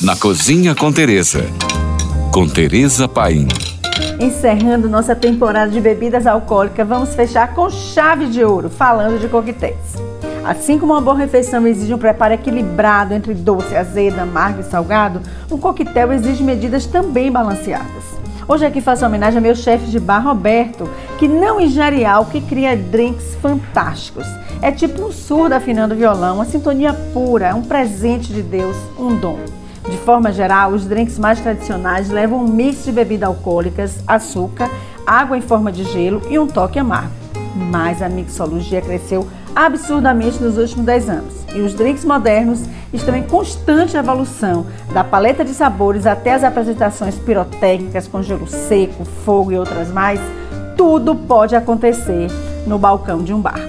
na Cozinha com Teresa. Com Teresa Paim. Encerrando nossa temporada de bebidas alcoólicas, vamos fechar com chave de ouro, falando de coquetéis. Assim como uma boa refeição exige um preparo equilibrado entre doce, azedo, amargo e salgado, um coquetel exige medidas também balanceadas. Hoje aqui faço homenagem ao meu chefe de bar, Roberto, que não ingere álcool que cria drinks fantásticos. É tipo um surdo afinando violão, uma sintonia pura, um presente de Deus, um dom. Forma geral, os drinks mais tradicionais levam um mix de bebidas alcoólicas, açúcar, água em forma de gelo e um toque amargo. Mas a mixologia cresceu absurdamente nos últimos 10 anos e os drinks modernos estão em constante evolução, da paleta de sabores até as apresentações pirotécnicas com gelo seco, fogo e outras mais. Tudo pode acontecer no balcão de um bar.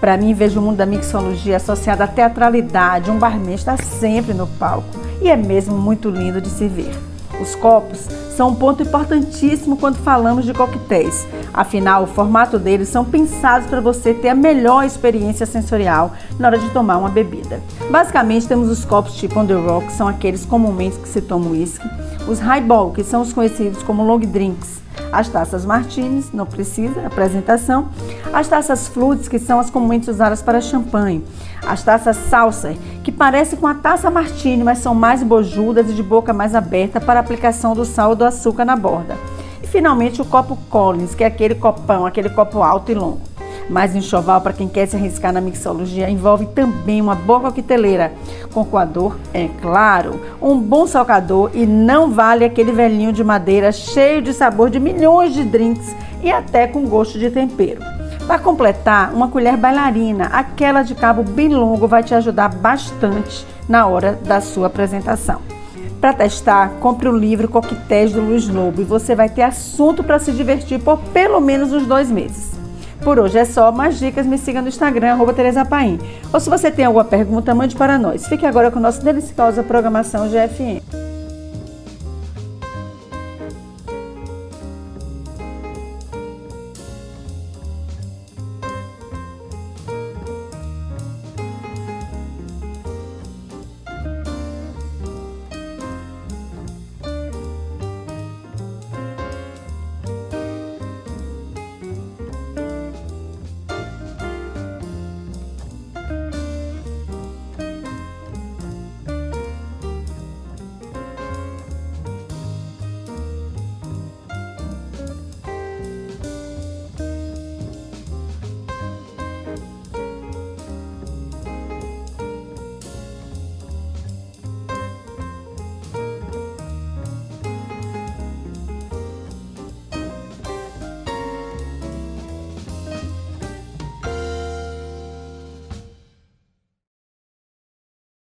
Para mim, vejo o mundo da mixologia associado à teatralidade. Um barman está sempre no palco e é mesmo muito lindo de se ver. Os copos são um ponto importantíssimo quando falamos de coquetéis. Afinal, o formato deles são pensados para você ter a melhor experiência sensorial na hora de tomar uma bebida. Basicamente, temos os copos tipo on the rock, que são aqueles comumente que se toma whisky, os highball, que são os conhecidos como long drinks, as taças martinis, não precisa apresentação, as taças flutes, que são as comumente usadas para champanhe, as taças salsa, que parecem com a taça martini, mas são mais bojudas e de boca mais aberta para aplicação do sal ou do açúcar na borda. E finalmente o copo Collins, que é aquele copão, aquele copo alto e longo. Mas enxoval, para quem quer se arriscar na mixologia, envolve também uma boa coqueteleira, com coador, é claro, um bom salcador e não vale aquele velhinho de madeira cheio de sabor de milhões de drinks e até com gosto de tempero. Para completar, uma colher bailarina, aquela de cabo bem longo, vai te ajudar bastante na hora da sua apresentação. Para testar, compre o livro Coquetéis do Luiz Lobo e você vai ter assunto para se divertir por pelo menos uns dois meses. Por hoje é só, mais dicas me siga no Instagram, Tereza Paim. Ou se você tem alguma pergunta, mande para nós. Fique agora com nossa deliciosa programação GFM.